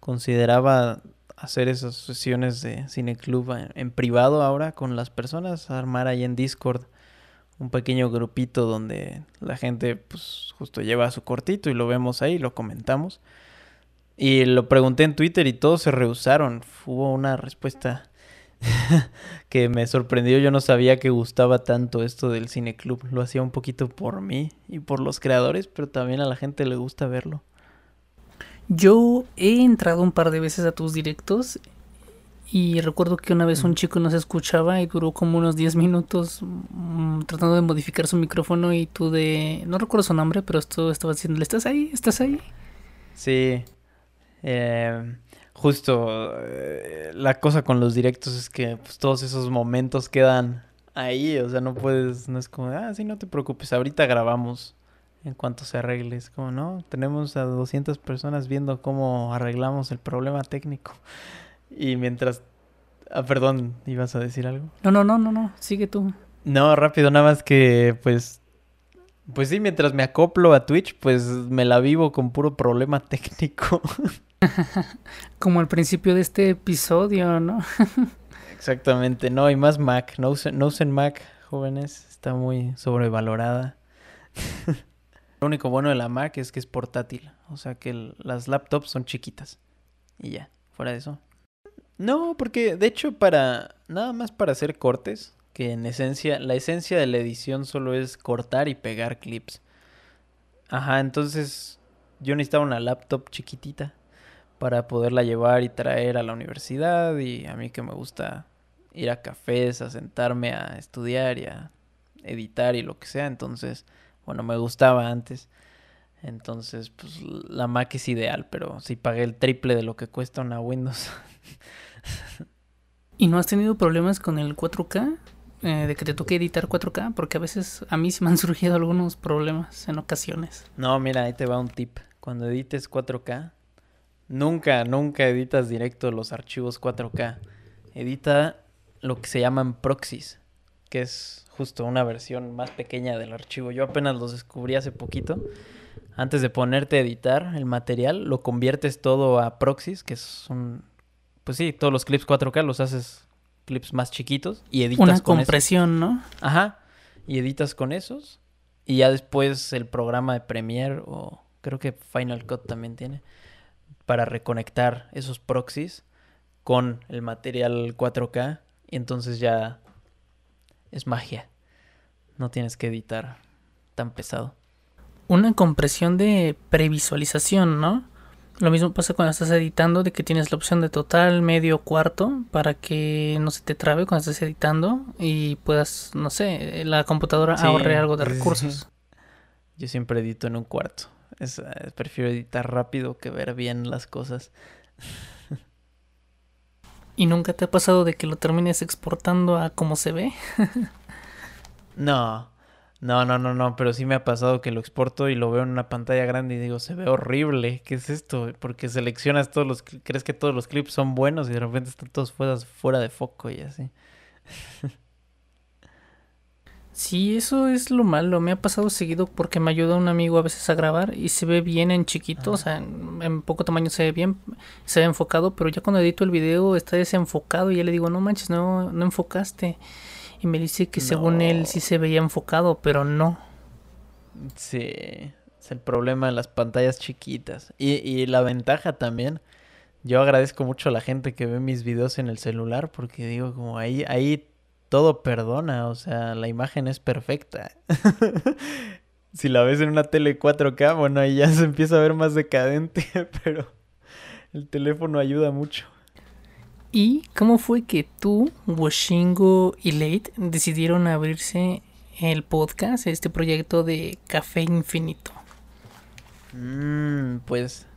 consideraba hacer esas sesiones de cineclub en, en privado ahora con las personas, armar ahí en Discord un pequeño grupito donde la gente pues justo lleva su cortito y lo vemos ahí, lo comentamos. Y lo pregunté en Twitter y todos se rehusaron. Hubo una respuesta que me sorprendió. Yo no sabía que gustaba tanto esto del cine club. Lo hacía un poquito por mí y por los creadores, pero también a la gente le gusta verlo. Yo he entrado un par de veces a tus directos y recuerdo que una vez un chico nos escuchaba y duró como unos 10 minutos mm, tratando de modificar su micrófono y tú de... No recuerdo su nombre, pero esto estaba diciéndole, ¿estás ahí? ¿Estás ahí? Sí. Eh, justo eh, la cosa con los directos es que pues, todos esos momentos quedan ahí. O sea, no puedes... No es como, ah, sí, no te preocupes, ahorita grabamos en cuanto se arregle. Es como, no, tenemos a 200 personas viendo cómo arreglamos el problema técnico. Y mientras... Ah, perdón, ¿ibas a decir algo? No, no, no, no, no, sigue tú. No, rápido, nada más que pues... Pues sí, mientras me acoplo a Twitch, pues me la vivo con puro problema técnico. Como al principio de este episodio, ¿no? Exactamente, no, y más Mac. No usen, no usen Mac, jóvenes, está muy sobrevalorada. Lo único bueno de la Mac es que es portátil, o sea que las laptops son chiquitas. Y ya, fuera de eso, no, porque de hecho para nada más para hacer cortes, que en esencia la esencia de la edición solo es cortar y pegar clips. Ajá, entonces yo necesitaba una laptop chiquitita para poderla llevar y traer a la universidad y a mí que me gusta ir a cafés, a sentarme a estudiar y a editar y lo que sea, entonces, bueno, me gustaba antes. Entonces, pues la Mac es ideal, pero si pagué el triple de lo que cuesta una Windows. ¿Y no has tenido problemas con el 4K? Eh, de que te toque editar 4K, porque a veces a mí sí me han surgido algunos problemas en ocasiones. No, mira, ahí te va un tip. Cuando edites 4K, nunca, nunca editas directo los archivos 4K. Edita lo que se llaman proxies, que es justo una versión más pequeña del archivo. Yo apenas los descubrí hace poquito antes de ponerte a editar el material, lo conviertes todo a proxies, que son, pues sí, todos los clips 4K los haces clips más chiquitos y editas Una compresión, ¿no? Ajá. Y editas con esos. Y ya después el programa de Premiere o creo que Final Cut también tiene para reconectar esos proxies con el material 4K y entonces ya es magia. No tienes que editar tan pesado una compresión de previsualización, ¿no? Lo mismo pasa cuando estás editando, de que tienes la opción de total, medio, cuarto, para que no se te trabe cuando estés editando y puedas, no sé, la computadora ahorre algo de recursos. Yo siempre edito en un cuarto. Es, eh, prefiero editar rápido que ver bien las cosas. ¿Y nunca te ha pasado de que lo termines exportando a cómo se ve? no, No, no, no, no, pero sí me ha pasado que lo exporto y lo veo en una pantalla grande y digo, se ve horrible, ¿qué es esto? Porque seleccionas todos los, crees que todos los clips son buenos y de repente están todos fuera, fuera de foco y así. Sí, eso es lo malo. Me ha pasado seguido porque me ayuda un amigo a veces a grabar y se ve bien en chiquito, o sea, en, poco tamaño se ve bien, se ve enfocado, pero ya cuando edito el video está desenfocado y ya le digo, no manches, no, no enfocaste. Y me dice que según él sí se veía enfocado, pero no. Sí, es el problema de las pantallas chiquitas. Y, y la ventaja también, yo agradezco mucho a la gente que ve mis videos en el celular porque digo, como ahí, ahí todo perdona, o sea, la imagen es perfecta. si la ves en una tele 4K, bueno, ahí ya se empieza a ver más decadente, pero el teléfono ayuda mucho. ¿Y cómo fue que tú, Washingo y Late decidieron abrirse el podcast, este proyecto de Café Infinito? Mm, pues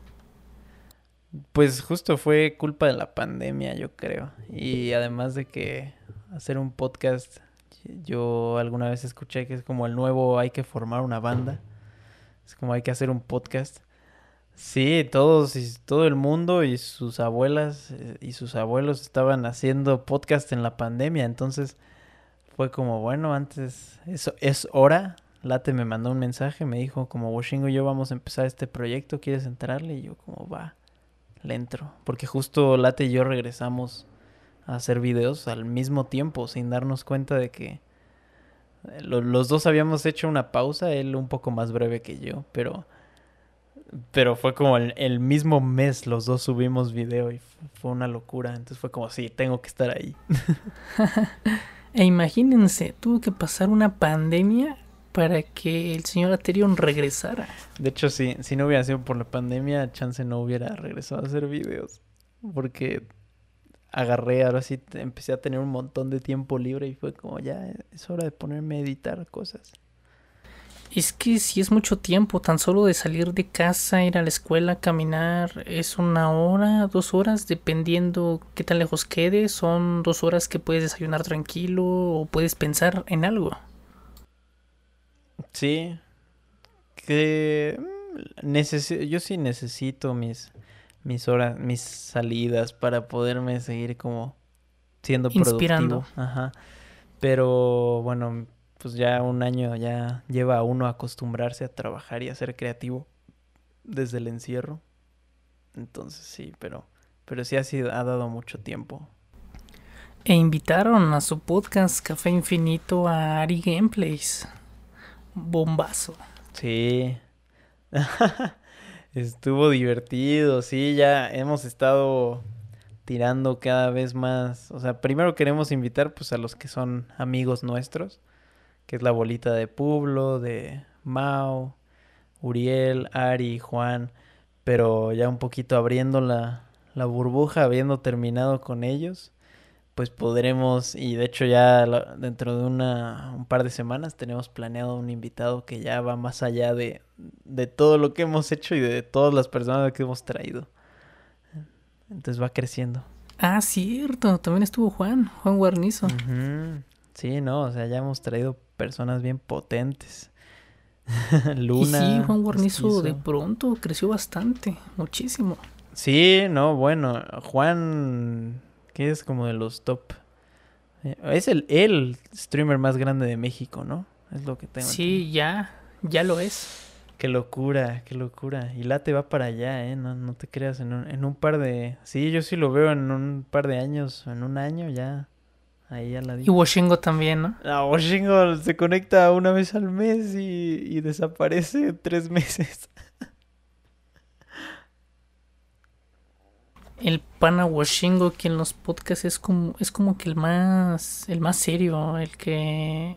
pues justo fue culpa de la pandemia, yo creo. Y además de que hacer un podcast, yo alguna vez escuché que es como el nuevo hay que formar una banda. Es como hay que hacer un podcast. Sí, todos y todo el mundo y sus abuelas eh, y sus abuelos estaban haciendo podcast en la pandemia, entonces fue como, bueno, antes eso es hora. Late me mandó un mensaje, me dijo como Washingo yo vamos a empezar este proyecto, ¿quieres entrarle? Y yo como va le entro. Porque justo Late y yo regresamos a hacer videos al mismo tiempo, sin darnos cuenta de que eh, los dos habíamos hecho una pausa, él un poco más breve que yo, pero, pero fue como el, mismo mes los dos subimos video y fue una locura. Entonces fue como, sí, tengo que estar ahí. e imagínense, tuvo que pasar una pandemia para que el señor Aterion regresara. De hecho, sí, si no hubiera sido por la pandemia, Chance no hubiera regresado a hacer videos. Porque agarré, ahora sí empecé a tener un montón de tiempo libre y fue como ya es hora de ponerme a editar cosas. Es que si es mucho tiempo, tan solo de salir de casa, ir a la escuela, caminar, es una hora, dos horas, dependiendo qué tan lejos quede, son dos horas que puedes desayunar tranquilo o puedes pensar en algo. Sí. Que mm, yo sí necesito mis mis horas, mis salidas para poderme seguir como siendo Inspirando. productivo. Ajá. Pero bueno, pues ya un año ya lleva a uno a acostumbrarse a trabajar y a ser creativo desde el encierro. Entonces sí, pero pero sí ha sido ha dado mucho tiempo. E invitaron a su podcast Café Infinito a Ari Gameplays bombazo. Sí. Estuvo divertido, sí, ya hemos estado tirando cada vez más. O sea, primero queremos invitar pues a los que son amigos nuestros, que es la bolita de Pueblo, de Mao, Uriel, Ari, Juan, pero ya un poquito abriendo la, la burbuja, habiendo terminado con ellos pues podremos, y de hecho ya dentro de una, un par de semanas tenemos planeado un invitado que ya va más allá de, de todo lo que hemos hecho y de todas las personas que hemos traído. Entonces va creciendo. Ah, cierto, también estuvo Juan, Juan Guarnizo. Sí, no, o sea, ya hemos traído personas bien potentes. Luna. Y sí, Juan Guarnizo de pronto creció bastante, muchísimo. Sí, no, bueno, Juan que es como de los top. Eh, es el, el streamer más grande de México, ¿no? Es lo que tengo. Sí, ya, ya lo es. Qué locura, qué locura. Y Late va para allá, ¿eh? No, no te creas, en un, en un par de... Sí, yo sí lo veo en un par de años, en un año ya. Ahí ya la digo. Y Washingo también, ¿no? Ah, Washingo se conecta una vez al mes y, y desaparece tres meses. el pana Washingo que en los podcasts es como es como que el más el más serio el que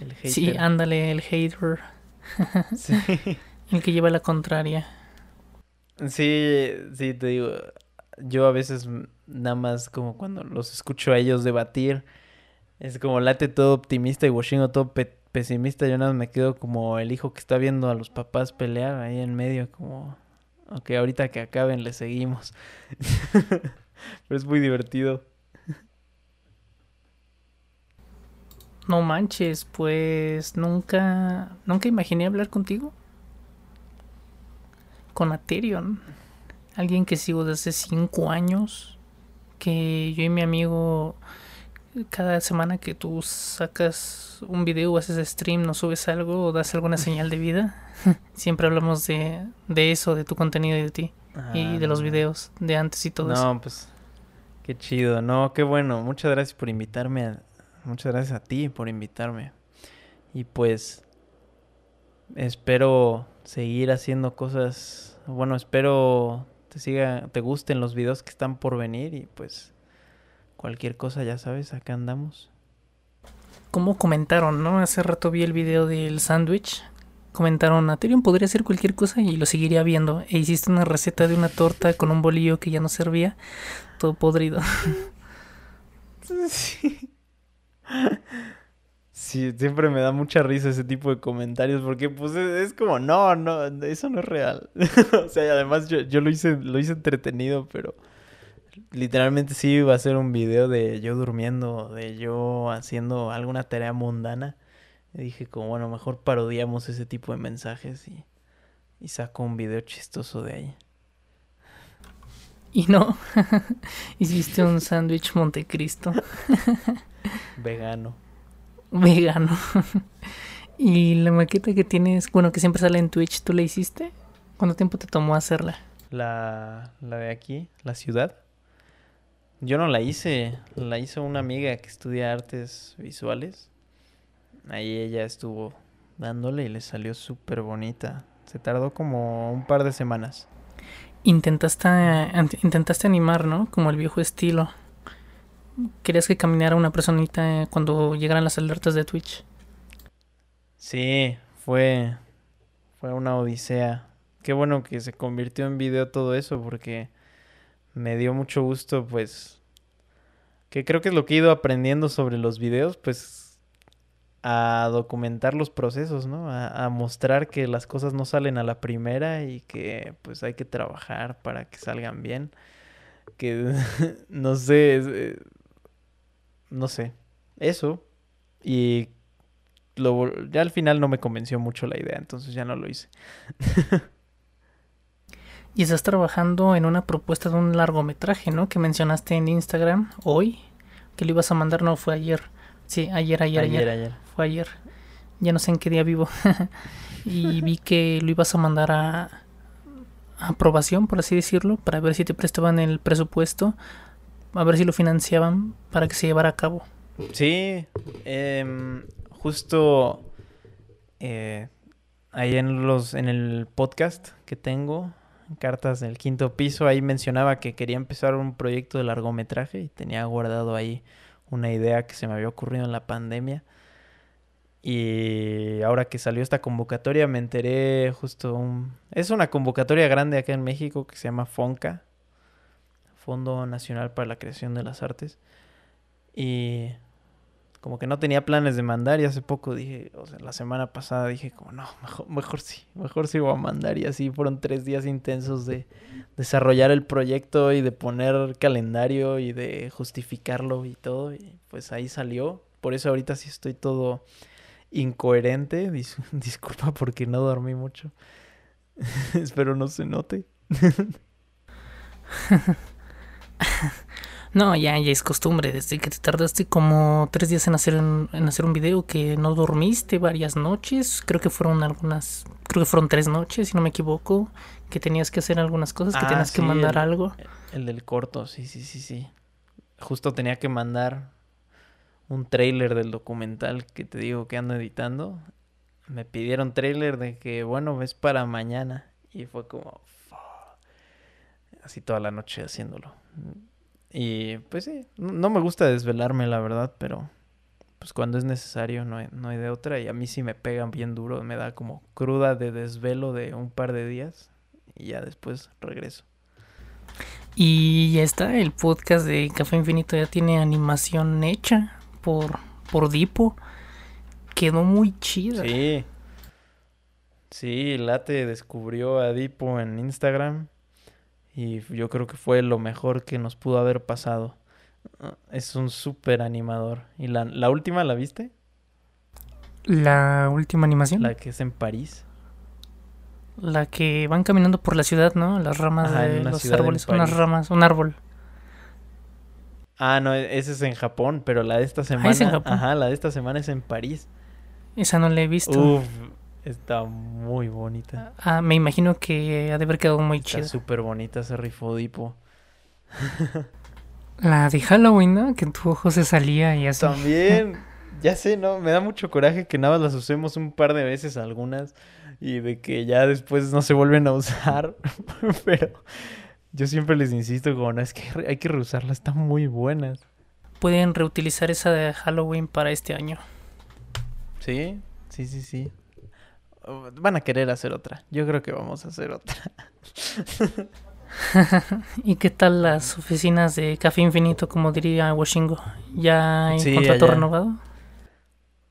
el sí ándale el hater sí. el que lleva la contraria sí sí te digo yo a veces nada más como cuando los escucho a ellos debatir es como late todo optimista y Washingo todo pesimista yo nada más me quedo como el hijo que está viendo a los papás pelear ahí en medio como Ok, ahorita que acaben le seguimos. Pero es muy divertido. No manches, pues nunca, nunca imaginé hablar contigo. Con Aterion, alguien que sigo desde cinco años, que yo y mi amigo cada semana que tú sacas un video o haces stream, no subes algo o das alguna señal de vida, siempre hablamos de, de eso, de tu contenido y de ti. y de los videos de antes y todo eso. No, pues qué chido. No, qué bueno. Muchas gracias por invitarme. A, muchas gracias a ti por invitarme. Y pues espero seguir haciendo cosas. Bueno, espero te siga, te gusten los videos que están por venir y pues cualquier cosa, ya sabes, acá andamos. Como comentaron, ¿no? Hace rato vi el video del sándwich. Comentaron, Aterion podría hacer cualquier cosa y lo seguiría viendo. E hiciste una receta de una torta con un bolillo que ya no servía, todo podrido. Sí. Sí, siempre me da mucha risa ese tipo de comentarios porque pues es, como, no, no, eso no es real. o sea, además yo, yo, lo hice, lo hice entretenido, pero literalmente sí iba a ser un video de yo durmiendo, de yo haciendo alguna tarea mundana. Y dije como, bueno, mejor parodiamos ese tipo de mensajes y, y saco un video chistoso de ahí. Y no, hiciste un sándwich Montecristo. Vegano. Vegano. y la maqueta que tienes, bueno, que siempre sale en Twitch, ¿tú la hiciste? ¿Cuánto tiempo te tomó hacerla? La, la de aquí, la ciudad. Yo no la hice, la hizo una amiga que estudia artes visuales. Ahí ella estuvo dándole y le salió súper bonita. Se tardó como un par de semanas. Intentaste, intentaste animar, ¿no? Como el viejo estilo. ¿Querías que caminara una personita cuando llegaran las alertas de Twitch? Sí, fue, fue una odisea. Qué bueno que se convirtió en video todo eso porque me dio mucho gusto, pues, que creo que es lo que he ido aprendiendo sobre los videos, pues, a documentar los procesos, ¿no? A, mostrar que las cosas no salen a la primera y que, pues, hay que trabajar para que salgan bien. Que, no sé, eh, no sé, eso. Y lo, ya al final no me convenció mucho la idea, entonces ya no lo hice. Y estás trabajando en una propuesta de un largometraje, ¿no? Que mencionaste en Instagram hoy. Que lo ibas a mandar, no, fue ayer. Sí, ayer, ayer, ayer. ayer. Fue ayer. Ya no sé en qué día vivo. y vi que lo ibas a mandar a, aprobación, por así decirlo, para ver si te prestaban el presupuesto, a ver si lo financiaban para que se llevara a cabo. Sí, em, justo eh, ahí en los en el podcast que tengo Cartas del Quinto Piso, ahí mencionaba que quería empezar un proyecto de largometraje y tenía guardado ahí una idea que se me había ocurrido en la pandemia. Y ahora que salió esta convocatoria me enteré justo un... Es una convocatoria grande acá en México que se llama FONCA, Fondo Nacional para la Creación de las Artes. Y como que no tenía planes de mandar y hace poco dije, o sea, la semana pasada dije como, no, mejor, mejor sí, mejor sí voy a mandar y así fueron tres días intensos de desarrollar el proyecto y de poner calendario y de justificarlo y todo y pues ahí salió, por eso ahorita sí estoy todo incoherente, disculpa porque no dormí mucho, espero no se note. No, ya, ya es costumbre. Desde que te tardaste como tres días en hacer, en, hacer un video, que no dormiste varias noches. Creo que fueron algunas, creo que fueron tres noches, si no me equivoco. Que tenías que hacer algunas cosas, que ah, tenías que mandar algo. El del corto, sí, sí, sí, sí. Justo tenía que mandar un trailer del documental que te digo que ando editando. Me pidieron trailer de que, bueno, ves para mañana. Y fue como, así toda la noche haciéndolo. Y pues sí, no me gusta desvelarme, la verdad, pero pues cuando es necesario no hay, no hay de otra. Y a mí sí me pegan bien duro, me da como cruda de desvelo de un par de días y ya después regreso. Y ya está, el podcast de Café Infinito ya tiene animación hecha por, por Dipo. Quedó muy chida. Sí. Sí, Late descubrió a Dipo en Instagram y yo creo que fue lo mejor que nos pudo haber pasado. Ah, es un súper animador. ¿Y la, la última la viste? La última animación. La que es en París. La que van caminando por la ciudad, ¿no? Las ramas de los árboles, unas ramas, un árbol. Ah, no, e-, ese es en Japón, pero la de esta semana. Ah, ¿es en Japón? Ajá, la de esta semana es en París. Esa no la he visto. Uf, está muy bonita. Ah, me imagino que ha de haber quedado muy chida. Está súper bonita ese rifodipo. la de Halloween, ¿no? Que en tu ojo se salía y así. También. ya sé, ¿no? Me da mucho coraje que nada más las usemos un par de veces algunas y de que ya después no se vuelven a usar. Pero yo siempre les insisto, como no, es que hay que reusarlas, están muy buenas. Pueden reutilizar esa de Halloween para este año. Sí, sí, sí, sí. Van a querer hacer otra. Yo creo que vamos a hacer otra. ¿Y qué tal las oficinas de Café Infinito, como diría Washingo? ¿Ya en contrato renovado?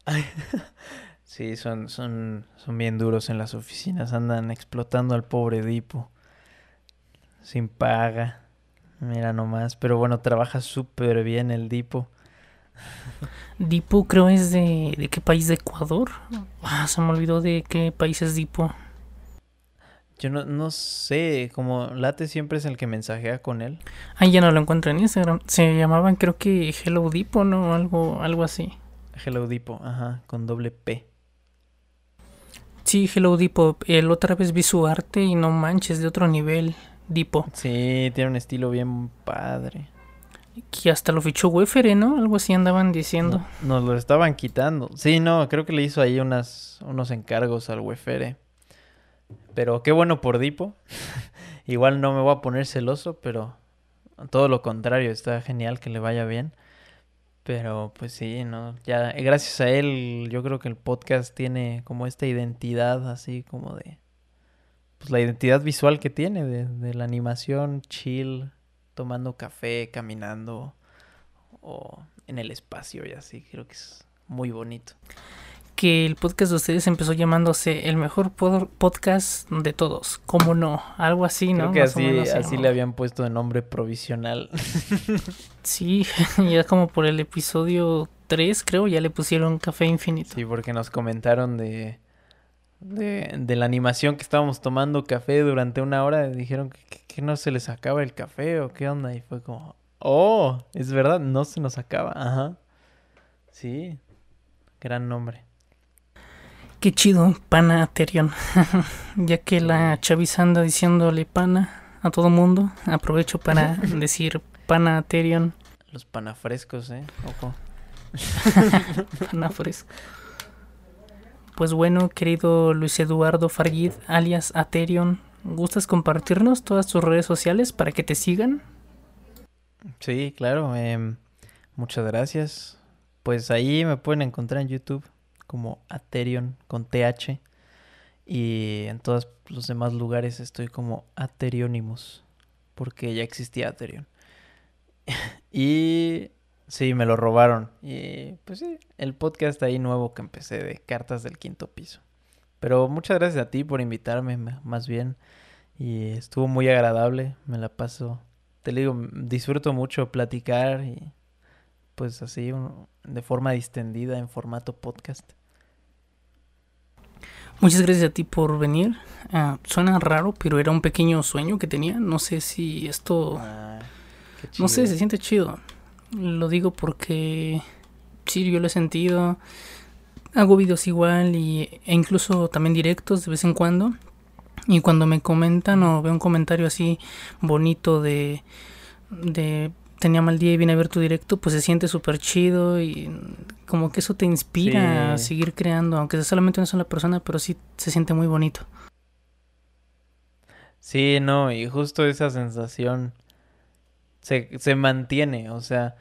sí, son, son, son bien duros en las oficinas. Andan explotando al pobre Dipo. Sin paga. Mira nomás. Pero bueno, trabaja súper bien el Dipo. Dipo creo es de... ¿De qué país? ¿De Ecuador? Ah, se me olvidó de qué país es Dipo. Yo no, no sé, como Late siempre es el que mensajea con él. Ah, ya no lo encuentro en Instagram. Se llamaban creo que Hello Dipo, ¿no? Algo, algo así. Hello Dipo, ajá, con doble P. Sí, Hello Dipo. El otra vez vi su arte y no manches, de otro nivel, Dipo. Sí, tiene un estilo bien padre. Que hasta lo fichó Wefere, ¿no? Algo así andaban diciendo. nos lo estaban quitando. Sí, no, creo que le hizo ahí unas, unos encargos al Wefere. Pero qué bueno por Dipo. Igual no me voy a poner celoso, pero todo lo contrario, está genial que le vaya bien. Pero pues sí, no, ya gracias a él yo creo que el podcast tiene como esta identidad así como de pues la identidad visual que tiene de la animación chill, tomando café, caminando o en el espacio y así, creo que es muy bonito que el podcast de ustedes empezó llamándose el mejor podcast de todos. ¿Cómo no? Algo así, ¿no? Creo que así, así le habían puesto de nombre provisional. sí, ya como por el episodio 3, creo, ya le pusieron Café Infinito. Sí, porque nos comentaron de, de, de la animación que estábamos tomando café durante una hora. Dijeron que, que no se les acaba el café o qué onda. Y fue como, oh, es verdad, no se nos acaba. Ajá. Sí, gran nombre. Qué chido, pana Terion. ya que la chaviza anda diciéndole pana a todo mundo, aprovecho para decir pana Terion. Los panafrescos, eh. Ojo. pana fresco. Pues bueno, querido Luis Eduardo Farguid, alias Aterion, ¿gustas compartirnos todas tus redes sociales para que te sigan? Sí, claro. Em, muchas gracias. Pues ahí me pueden encontrar en YouTube como Aterion con TH. Y en todos los demás lugares estoy como Aterionimus, porque ya existía Aterion. y sí, me lo robaron. Y pues sí, el podcast ahí nuevo que empecé de Cartas del Quinto Piso. Pero muchas gracias a ti por invitarme, más bien. Y estuvo muy agradable, me la paso. Te digo, disfruto mucho platicar y pues así de forma distendida en formato podcast. Muchas gracias a ti por venir. Ah, suena raro, pero era un pequeño sueño que tenía. No sé si esto... Ah, no sé, se siente chido. Lo digo porque... Sí, yo lo he sentido. Hago videos igual y, e incluso también directos de vez en cuando. Y cuando me comentan o veo un comentario así bonito de, de tenía mal día y vine a ver tu directo, pues se siente súper chido y como que eso te inspira a seguir creando, aunque sea solamente una sola persona, pero sí se siente muy bonito. Sí, no, y justo esa sensación se, se mantiene, o sea,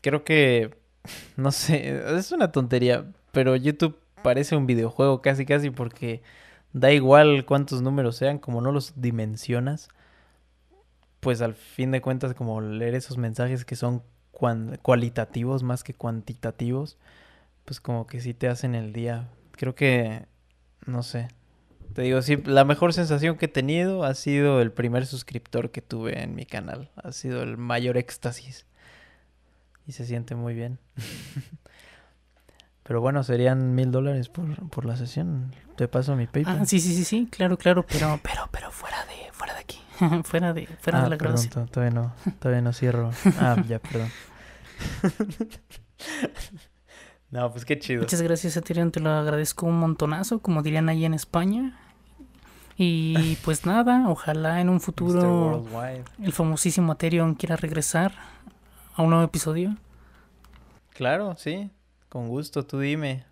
creo que, no sé, es una tontería, pero YouTube parece un videojuego casi casi porque da igual cuántos números sean, como no los dimensionas pues al fin de cuentas como leer esos mensajes que son cualitativos más que cuantitativos, pues como que sí te hacen el día. Creo que, no sé, te digo, sí, la mejor sensación que he tenido ha sido el primer suscriptor que tuve en mi canal. Ha sido el mayor éxtasis. Y se siente muy bien. Pero bueno, serían mil dólares por, por la sesión. Te paso mi PayPal. Ah, sí, sí, sí, sí, claro, claro, pero, pero, pero fuera de, fuera de aquí, fuera de, fuera Ah, de la perdón, grabación. todavía no, todavía no cierro. Ah, ya, perdón. no, pues qué chido. Muchas gracias, Ethereum, te lo agradezco un montonazo, como dirían ahí en España. Y pues nada, ojalá en un futuro el famosísimo Ethereum quiera regresar a un nuevo episodio. Claro, sí, con gusto, tú dime.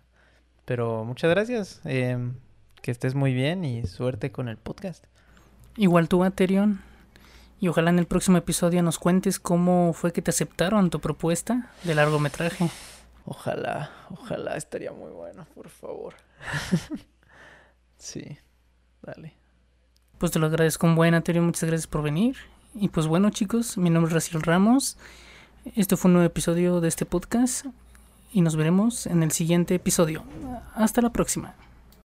Pero muchas gracias. em, que estés muy bien y suerte con el podcast. Igual tú, Ethereum. Y ojalá en el próximo episodio nos cuentes cómo fue que te aceptaron tu propuesta de largometraje. Ojalá, ojalá estaría muy bueno, por favor. sí, dale. Pues te lo agradezco un buen, Ethereum. Muchas gracias por venir. Y pues bueno, chicos, mi nombre es Raciel Ramos. Este fue un nuevo episodio de este podcast. Y nos veremos en el siguiente episodio. Hasta la próxima.